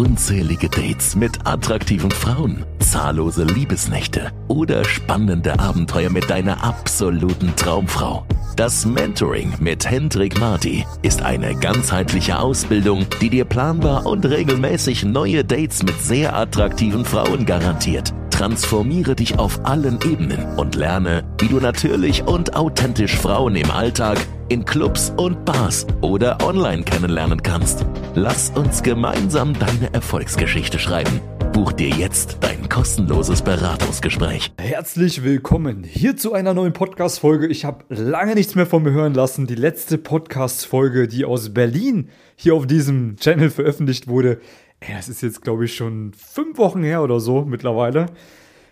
unzählige Dates mit attraktiven Frauen, zahllose Liebesnächte oder spannende Abenteuer mit deiner absoluten Traumfrau. Das Mentoring mit Hendrik Marti ist eine ganzheitliche Ausbildung, die dir planbar und regelmäßig neue Dates mit sehr attraktiven Frauen garantiert. Transformiere dich auf allen Ebenen und lerne, wie du natürlich und authentisch Frauen im Alltag, in Clubs und Bars oder online kennenlernen kannst. Lass uns gemeinsam deine Erfolgsgeschichte schreiben. Buch dir jetzt dein kostenloses Beratungsgespräch. Herzlich willkommen hier zu einer neuen Podcast-Folge. Ich habe lange nichts mehr von mir hören lassen. Die letzte Podcast-Folge, die aus Berlin hier auf diesem Channel veröffentlicht wurde, das ist jetzt, glaube ich, schon fünf Wochen her oder so mittlerweile.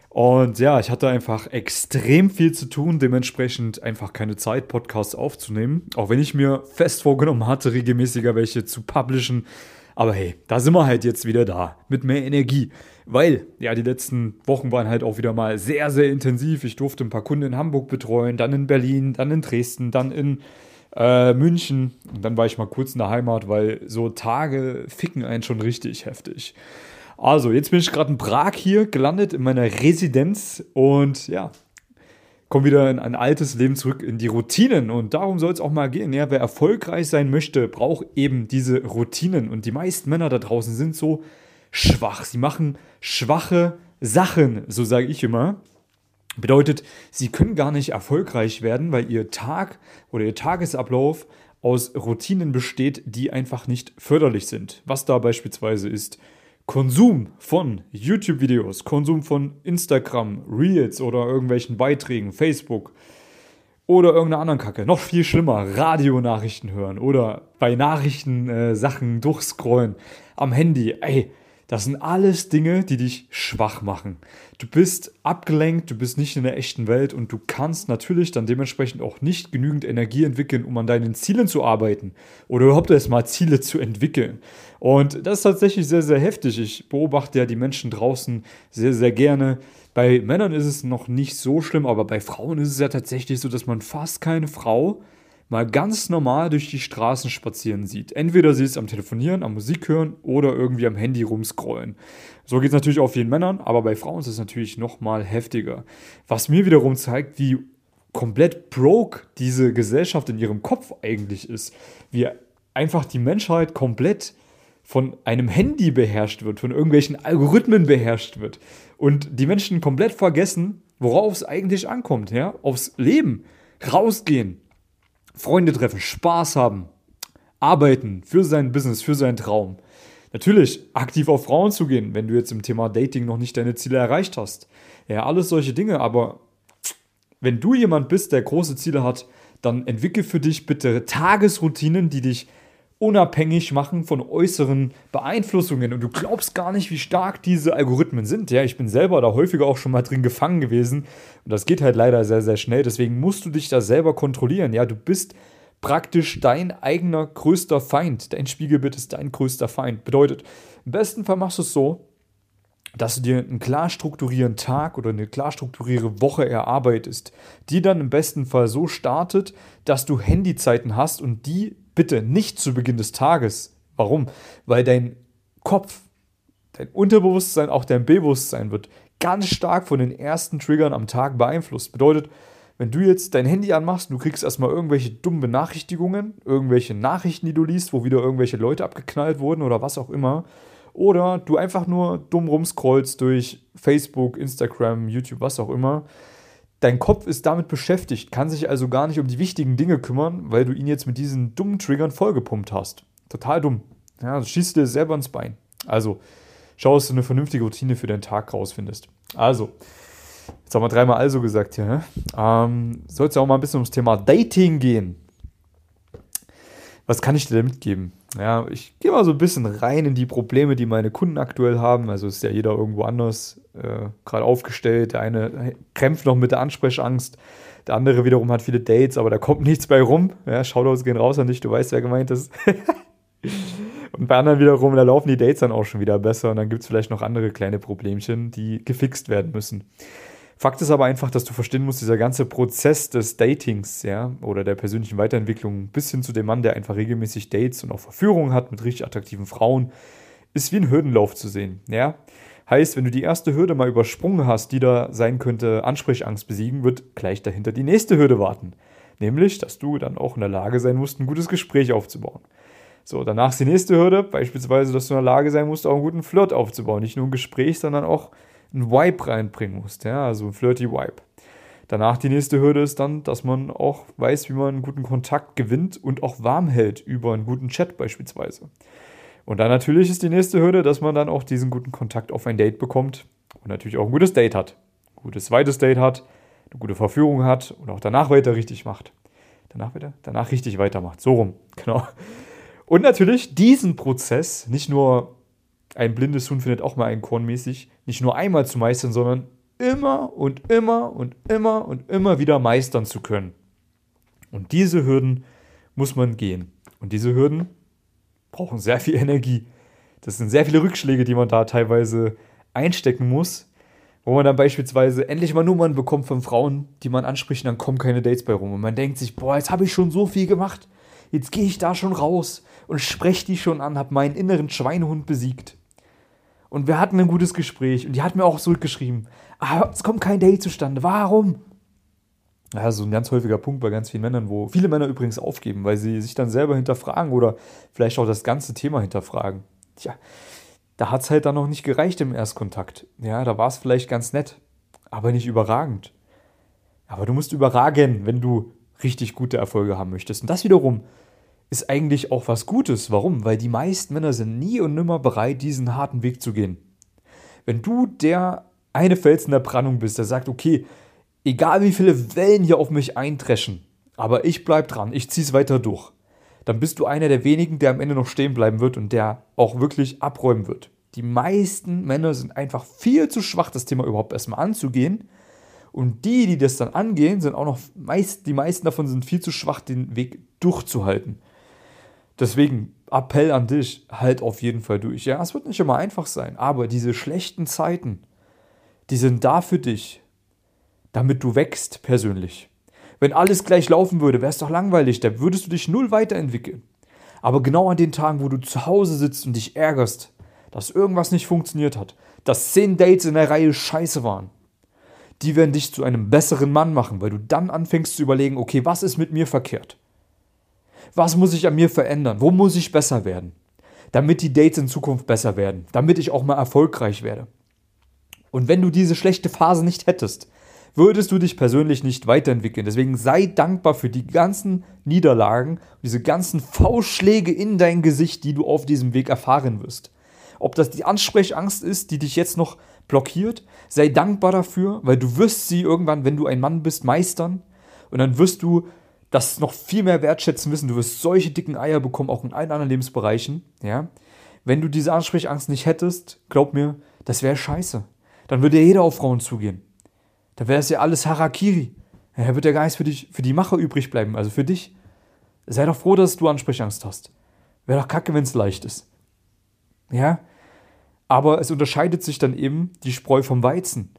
Und ja, ich hatte einfach extrem viel zu tun, dementsprechend einfach keine Zeit, Podcasts aufzunehmen. Auch wenn ich mir fest vorgenommen hatte, regelmäßiger welche zu publishen. Aber hey, da sind wir halt jetzt wieder da, mit mehr Energie. Weil, ja, die letzten Wochen waren halt auch wieder mal sehr, sehr intensiv. Ich durfte ein paar Kunden in Hamburg betreuen, dann in Berlin, dann in Dresden, dann in äh, München. Und dann war ich mal kurz in der Heimat, weil so Tage ficken einen schon richtig heftig. Also, jetzt bin ich gerade in Prag hier gelandet, in meiner Residenz und ja, komme wieder in ein altes Leben zurück, in die Routinen. Und darum soll es auch mal gehen. Ja, wer erfolgreich sein möchte, braucht eben diese Routinen. Und die meisten Männer da draußen sind so schwach. Sie machen schwache Sachen, so sage ich immer. Bedeutet, sie können gar nicht erfolgreich werden, weil ihr Tag oder ihr Tagesablauf aus Routinen besteht, die einfach nicht förderlich sind. Was da beispielsweise ist Konsum von YouTube-Videos, Konsum von Instagram, Reels oder irgendwelchen Beiträgen, Facebook oder irgendeiner anderen Kacke. Noch viel schlimmer, Radionachrichten hören oder bei Nachrichten äh, Sachen durchscrollen am Handy. Ey, das sind alles Dinge, die dich schwach machen. Du bist abgelenkt, du bist nicht in der echten Welt und du kannst natürlich dann dementsprechend auch nicht genügend Energie entwickeln, um an deinen Zielen zu arbeiten oder überhaupt erstmal Ziele zu entwickeln. Und das ist tatsächlich sehr, sehr heftig. Ich beobachte ja die Menschen draußen sehr, sehr gerne. Bei Männern ist es noch nicht so schlimm, aber bei Frauen ist es ja tatsächlich so, dass man fast keine Frau mal ganz normal durch die Straßen spazieren sieht. Entweder sie ist am Telefonieren, am Musik hören oder irgendwie am Handy rumscrollen. So geht es natürlich auch vielen Männern, aber bei Frauen ist es natürlich noch mal heftiger. Was mir wiederum zeigt, wie komplett broke diese Gesellschaft in ihrem Kopf eigentlich ist. Wie einfach die Menschheit komplett von einem Handy beherrscht wird, von irgendwelchen Algorithmen beherrscht wird. Und die Menschen komplett vergessen, worauf es eigentlich ankommt, ja? Aufs Leben. Rausgehen, Freunde treffen, Spaß haben, arbeiten für sein Business, für seinen Traum. Natürlich aktiv auf Frauen zu gehen, wenn du jetzt im Thema Dating noch nicht deine Ziele erreicht hast. Ja, alles solche Dinge, aber wenn du jemand bist, der große Ziele hat, dann entwickel für dich bitte Tagesroutinen, die dich unabhängig machen von äußeren Beeinflussungen. Und du glaubst gar nicht, wie stark diese Algorithmen sind. Ja, ich bin selber da häufiger auch schon mal drin gefangen gewesen. Und das geht halt leider sehr, sehr schnell. Deswegen musst du dich da selber kontrollieren. Ja, du bist praktisch dein eigener größter Feind. Dein Spiegelbild ist dein größter Feind. Bedeutet, im besten Fall machst du es so, dass du dir einen klar strukturierten Tag oder eine klar strukturierte Woche erarbeitest, die dann im besten Fall so startet, dass du Handyzeiten hast und die bitte nicht zu Beginn des Tages. Warum? Weil dein Kopf, dein Unterbewusstsein, auch dein Bewusstsein wird ganz stark von den ersten Triggern am Tag beeinflusst. Bedeutet, wenn du jetzt dein Handy anmachst, du kriegst erstmal irgendwelche dummen Benachrichtigungen, irgendwelche Nachrichten, die du liest, wo wieder irgendwelche Leute abgeknallt wurden oder was auch immer. Oder du einfach nur dumm rumscrollst durch Facebook, Instagram, YouTube, was auch immer Dein Kopf ist damit beschäftigt, kann sich also gar nicht um die wichtigen Dinge kümmern, weil du ihn jetzt mit diesen dummen Triggern vollgepumpt hast. Total dumm. Ja, du schießt dir selber ins Bein. Also, schau, dass du eine vernünftige Routine für deinen Tag rausfindest. Also, jetzt haben wir dreimal also gesagt hier. Ne? Ähm, Soll es ja auch mal ein bisschen ums Thema Dating gehen. Was kann ich dir da mitgeben? Ja, ich gehe mal so ein bisschen rein in die Probleme, die meine Kunden aktuell haben. Also ist ja jeder irgendwo anders äh, gerade aufgestellt. Der eine kämpft noch mit der Ansprechangst, der andere wiederum hat viele Dates, aber da kommt nichts bei rum. Ja, Shoutouts gehen raus an dich, du weißt, wer gemeint ist. und bei anderen wiederum, da laufen die Dates dann auch schon wieder besser und dann gibt es vielleicht noch andere kleine Problemchen, die gefixt werden müssen. Fakt ist aber einfach, dass du verstehen musst, dieser ganze Prozess des Datings, ja, oder der persönlichen Weiterentwicklung bis hin zu dem Mann, der einfach regelmäßig Dates und auch Verführungen hat mit richtig attraktiven Frauen, ist wie ein Hürdenlauf zu sehen. Ja? Heißt, wenn du die erste Hürde mal übersprungen hast, die da sein könnte, Ansprechangst besiegen, wird gleich dahinter die nächste Hürde warten. Nämlich, dass du dann auch in der Lage sein musst, ein gutes Gespräch aufzubauen. So, danach ist die nächste Hürde, beispielsweise, dass du in der Lage sein musst, auch einen guten Flirt aufzubauen. Nicht nur ein Gespräch, sondern auch ein Vibe reinbringen musst. Ja, also ein flirty Vibe. Danach die nächste Hürde ist dann, dass man auch weiß, wie man einen guten Kontakt gewinnt und auch warm hält über einen guten Chat beispielsweise. Und dann natürlich ist die nächste Hürde, dass man dann auch diesen guten Kontakt auf ein Date bekommt und natürlich auch ein gutes Date hat. Ein gutes zweites Date hat, eine gute Verführung hat und auch danach weiter richtig macht. Danach wieder? Danach richtig weitermacht. So rum, genau. Und natürlich diesen Prozess, nicht nur ein blindes Huhn findet auch mal ein Korn mäßig, nicht nur einmal zu meistern, sondern immer und immer und immer und immer wieder meistern zu können. Und diese Hürden muss man gehen. Und diese Hürden brauchen sehr viel Energie. Das sind sehr viele Rückschläge, die man da teilweise einstecken muss, wo man dann beispielsweise endlich mal Nummern bekommt von Frauen, die man anspricht, und dann kommen keine Dates bei rum. Und man denkt sich, boah, jetzt habe ich schon so viel gemacht. Jetzt gehe ich da schon raus und spreche die schon an, habe meinen inneren Schweinehund besiegt. Und wir hatten ein gutes Gespräch und die hat mir auch zurückgeschrieben, aber es kommt kein Date zustande. Warum? Ja, so ein ganz häufiger Punkt bei ganz vielen Männern, wo viele Männer übrigens aufgeben, weil sie sich dann selber hinterfragen oder vielleicht auch das ganze Thema hinterfragen. Tja, da hat es halt dann noch nicht gereicht im Erstkontakt. Ja, da war es vielleicht ganz nett, aber nicht überragend. Aber du musst überragen, wenn du richtig gute Erfolge haben möchtest. Und das wiederum ist eigentlich auch was Gutes. Warum? Weil die meisten Männer sind nie und nimmer bereit, diesen harten Weg zu gehen. Wenn du der eine Fels in der Brandung bist, der sagt, okay, egal wie viele Wellen hier auf mich eintreschen, aber ich bleib dran, ich zieh's weiter durch, dann bist du einer der wenigen, der am Ende noch stehen bleiben wird und der auch wirklich abräumen wird. Die meisten Männer sind einfach viel zu schwach, das Thema überhaupt erstmal anzugehen. Und die, die das dann angehen, sind auch noch meist, die meisten davon sind viel zu schwach, den Weg durchzuhalten. Deswegen Appell an dich, halt auf jeden Fall durch. Ja, es wird nicht immer einfach sein, aber diese schlechten Zeiten, die sind da für dich, damit du wächst persönlich. Wenn alles gleich laufen würde, wäre es doch langweilig, da würdest du dich null weiterentwickeln. Aber genau an den Tagen, wo du zu Hause sitzt und dich ärgerst, dass irgendwas nicht funktioniert hat, dass zehn Dates in der Reihe scheiße waren, die werden dich zu einem besseren Mann machen, weil du dann anfängst zu überlegen, okay, was ist mit mir verkehrt? Was muss ich an mir verändern? Wo muss ich besser werden? Damit die Dates in Zukunft besser werden, damit ich auch mal erfolgreich werde. Und wenn du diese schlechte Phase nicht hättest, würdest du dich persönlich nicht weiterentwickeln. Deswegen sei dankbar für die ganzen Niederlagen, diese ganzen Faustschläge in dein Gesicht, die du auf diesem Weg erfahren wirst. Ob das die Ansprechangst ist, die dich jetzt noch blockiert, sei dankbar dafür, weil du wirst sie irgendwann, wenn du ein Mann bist, meistern. Und dann wirst du das noch viel mehr wertschätzen wissen. Du wirst solche dicken Eier bekommen, auch in allen anderen Lebensbereichen. Ja? Wenn du diese Ansprechangst nicht hättest, glaub mir, das wäre scheiße. Dann würde ja jeder auf Frauen zugehen. Dann wäre es ja alles Harakiri. Da wird ja gar nichts für, dich, für die Macher übrig bleiben, also für dich. Sei doch froh, dass du Ansprechangst hast. Wäre doch kacke, wenn es leicht ist. Ja? Aber es unterscheidet sich dann eben die Spreu vom Weizen.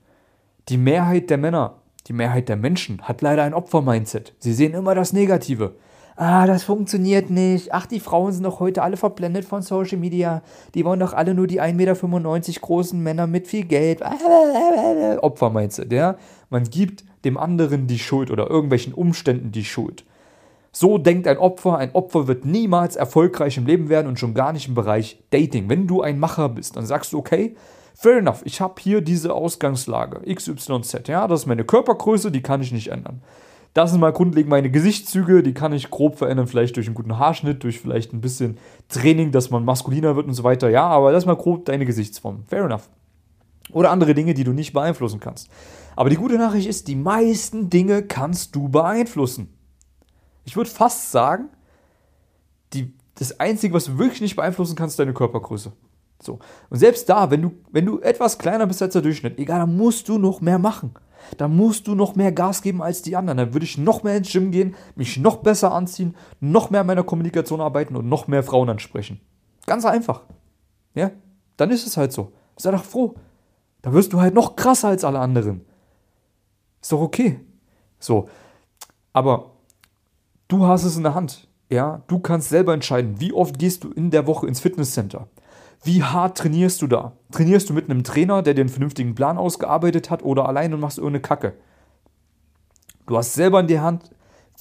Die Mehrheit der Männer die Mehrheit der Menschen hat leider ein Opfer-Mindset. Sie sehen immer das Negative. Ah, das funktioniert nicht. Ach, die Frauen sind doch heute alle verblendet von Social Media. Die wollen doch alle nur die 1,95 Meter großen Männer mit viel Geld. Opfer-Mindset, ja. Man gibt dem anderen die Schuld oder irgendwelchen Umständen die Schuld. So denkt ein Opfer. Ein Opfer wird niemals erfolgreich im Leben werden und schon gar nicht im Bereich Dating. Wenn du ein Macher bist, dann sagst du, okay, Fair enough, ich habe hier diese Ausgangslage, XYZ, ja, das ist meine Körpergröße, die kann ich nicht ändern. Das sind mal grundlegend meine Gesichtszüge, die kann ich grob verändern, vielleicht durch einen guten Haarschnitt, durch vielleicht ein bisschen Training, dass man maskuliner wird und so weiter. Ja, aber das ist mal grob deine Gesichtsform. Fair enough. Oder andere Dinge, die du nicht beeinflussen kannst. Aber die gute Nachricht ist, die meisten Dinge kannst du beeinflussen. Ich würde fast sagen, die, das Einzige, was du wirklich nicht beeinflussen kannst, ist deine Körpergröße. So. Und selbst da, wenn du, wenn du etwas kleiner bist als der Durchschnitt, egal, dann musst du noch mehr machen. Da musst du noch mehr Gas geben als die anderen. Dann würde ich noch mehr ins Gym gehen, mich noch besser anziehen, noch mehr an meiner Kommunikation arbeiten und noch mehr Frauen ansprechen. Ganz einfach. Ja? Dann ist es halt so. Sei doch froh. Da wirst du halt noch krasser als alle anderen. Ist doch okay. So. Aber du hast es in der Hand. Ja, du kannst selber entscheiden, wie oft gehst du in der Woche ins Fitnesscenter. Wie hart trainierst du da? Trainierst du mit einem Trainer, der dir einen vernünftigen Plan ausgearbeitet hat oder allein und machst irgendeine Kacke? Du hast selber in der Hand,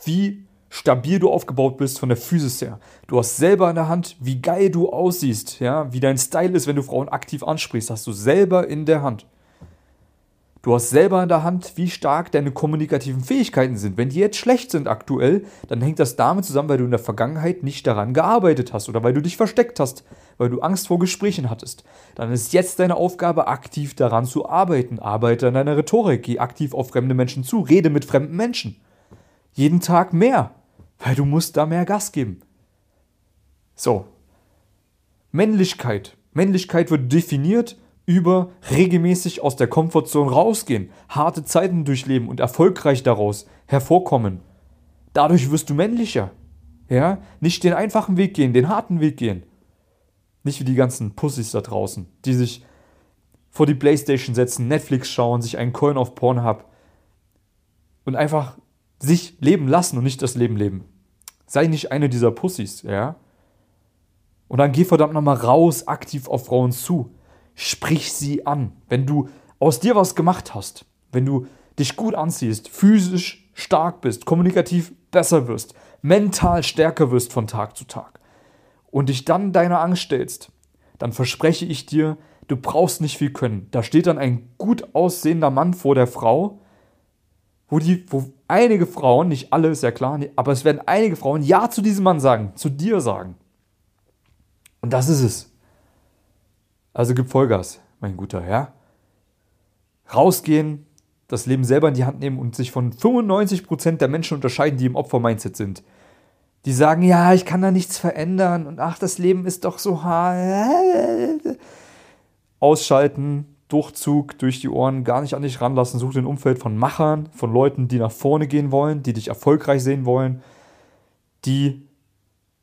wie stabil du aufgebaut bist von der Physis her. Du hast selber in der Hand, wie geil du aussiehst, ja, wie dein Style ist, wenn du Frauen aktiv ansprichst, hast du selber in der Hand. Du hast selber in der Hand, wie stark deine kommunikativen Fähigkeiten sind. Wenn die jetzt schlecht sind aktuell, dann hängt das damit zusammen, weil du in der Vergangenheit nicht daran gearbeitet hast oder weil du dich versteckt hast, weil du Angst vor Gesprächen hattest. Dann ist jetzt deine Aufgabe, aktiv daran zu arbeiten. Arbeite an deiner Rhetorik, geh aktiv auf fremde Menschen zu, rede mit fremden Menschen. Jeden Tag mehr, weil du musst da mehr Gas geben. So. Männlichkeit. Männlichkeit wird definiert über regelmäßig aus der Komfortzone rausgehen, harte Zeiten durchleben und erfolgreich daraus hervorkommen. Dadurch wirst du männlicher. Ja? Nicht den einfachen Weg gehen, den harten Weg gehen. Nicht wie die ganzen Pussys da draußen, die sich vor die Playstation setzen, Netflix schauen, sich einen Coin auf Pornhub und einfach sich leben lassen und nicht das Leben leben. Sei nicht eine dieser Pussys, ja? Und dann geh verdammt nochmal raus, aktiv auf Frauen zu sprich sie an. Wenn du aus dir was gemacht hast, wenn du dich gut anziehst, physisch stark bist, kommunikativ besser wirst, mental stärker wirst von Tag zu Tag und dich dann deiner Angst stellst, dann verspreche ich dir, du brauchst nicht viel können. Da steht dann ein gut aussehender Mann vor der Frau, wo, die, wo einige Frauen, nicht alle, ist ja klar, aber es werden einige Frauen Ja zu diesem Mann sagen, zu dir sagen. Und das ist es. Also gib Vollgas, mein guter Herr. Rausgehen, das Leben selber in die Hand nehmen und sich von 95% der Menschen unterscheiden, die im Opfer-Mindset sind. Die sagen, ja, ich kann da nichts verändern und ach, das Leben ist doch so hart. Ausschalten, Durchzug durch die Ohren, gar nicht an dich ranlassen. Such den Umfeld von Machern, von Leuten, die nach vorne gehen wollen, die dich erfolgreich sehen wollen. Die,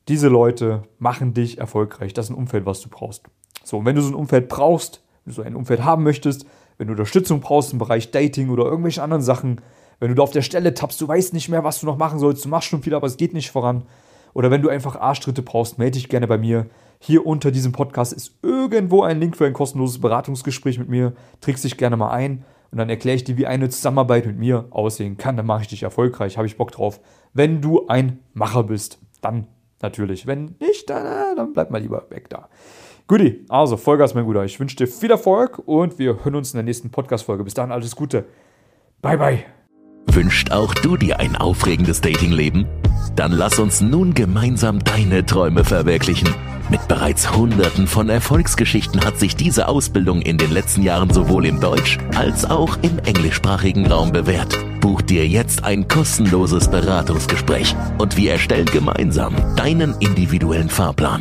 diese Leute machen dich erfolgreich. Das ist ein Umfeld, was du brauchst. So, und wenn du so ein Umfeld brauchst, wenn du so ein Umfeld haben möchtest, wenn du Unterstützung brauchst im Bereich Dating oder irgendwelchen anderen Sachen, wenn du da auf der Stelle tappst, du weißt nicht mehr, was du noch machen sollst, du machst schon viel, aber es geht nicht voran. Oder wenn du einfach Arschtritte brauchst, melde dich gerne bei mir. Hier unter diesem Podcast ist irgendwo ein Link für ein kostenloses Beratungsgespräch mit mir. Trägst dich gerne mal ein und dann erkläre ich dir, wie eine Zusammenarbeit mit mir aussehen kann. Dann mache ich dich erfolgreich, habe ich Bock drauf. Wenn du ein Macher bist, dann natürlich. Wenn nicht, dann, äh, dann bleib mal lieber weg da. Guti, also Vollgas, mein Guter. Ich wünsche dir viel Erfolg und wir hören uns in der nächsten Podcast-Folge. Bis dahin, alles Gute. Bye, bye. Wünscht auch du dir ein aufregendes Datingleben? Dann lass uns nun gemeinsam deine Träume verwirklichen. Mit bereits Hunderten von Erfolgsgeschichten hat sich diese Ausbildung in den letzten Jahren sowohl im Deutsch- als auch im englischsprachigen Raum bewährt. Buch dir jetzt ein kostenloses Beratungsgespräch und wir erstellen gemeinsam deinen individuellen Fahrplan.